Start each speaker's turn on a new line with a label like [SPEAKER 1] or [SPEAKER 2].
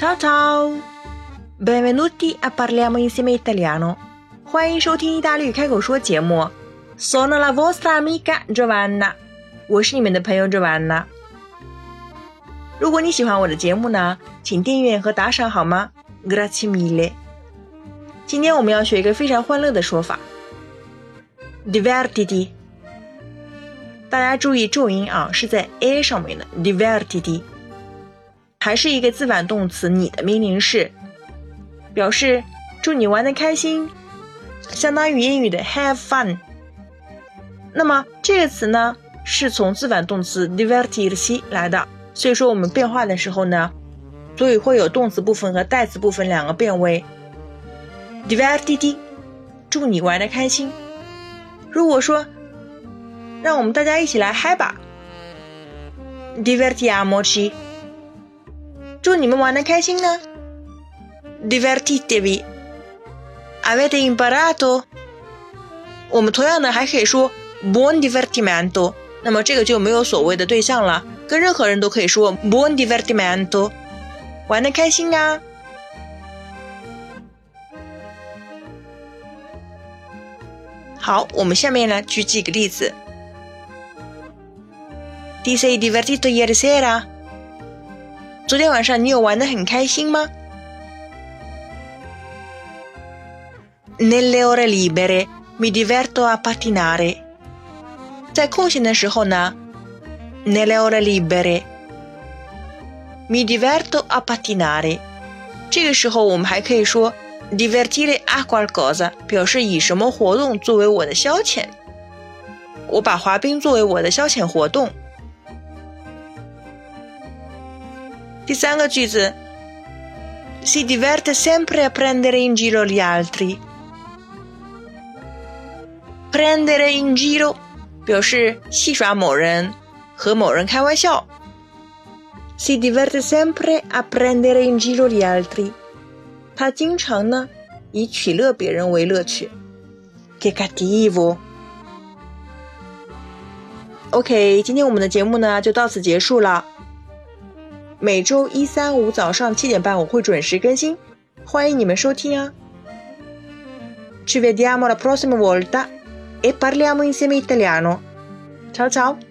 [SPEAKER 1] Ciao ciao, benvenuti a parliamo insieme italiano。欢迎收听意大利语开口说节目。Sono la vostra amica Giovanna，我是你们的朋友 Giovanna。如果你喜欢我的节目呢，请订阅和打赏好吗？Grazie mille。今天我们要学一个非常欢乐的说法，divertiti。大家注意重音啊，是在 a 上面的 divertiti。还是一个自反动词，你的命令式，表示祝你玩的开心，相当于英语的 have fun。那么这个词呢，是从自反动词 divertirsi 来的，所以说我们变化的时候呢，所以会有动词部分和代词部分两个变位。divertiti，祝你玩的开心。如果说让我们大家一起来嗨吧，divertiamoci。祝你们玩的开心呢！Divertitevi. Avete imparato? 我们同样的还可以说 buon divertimento。那么这个就没有所谓的对象了，跟任何人都可以说 buon divertimento。玩的开心啊！好，我们下面呢举几个例子。Ti sei divertito ieri sera? 昨天晚上你有玩的很开心吗？Nelle ore libere mi diverto a pattinare。在空闲的时候呢，Nelle ore libere mi diverto a pattinare。这个时候我们还可以说 divertire a qualcosa，表示以什么活动作为我的消遣。我把滑冰作为我的消遣活动。第三个句子，si diverte sempre a prendere in giro gli altri。prendere in giro 表示戏耍某人，和某人开玩笑。si diverte sempre a prendere in giro gli altri。他经常呢以取乐别人为乐趣。che cattivo。OK，今天我们的节目呢就到此结束了。 每周一、三、五早上七点半我会准时更新，欢迎你们收听啊！Ci vediamo la prossima volta e parliamo insieme italiano. Ciao ciao!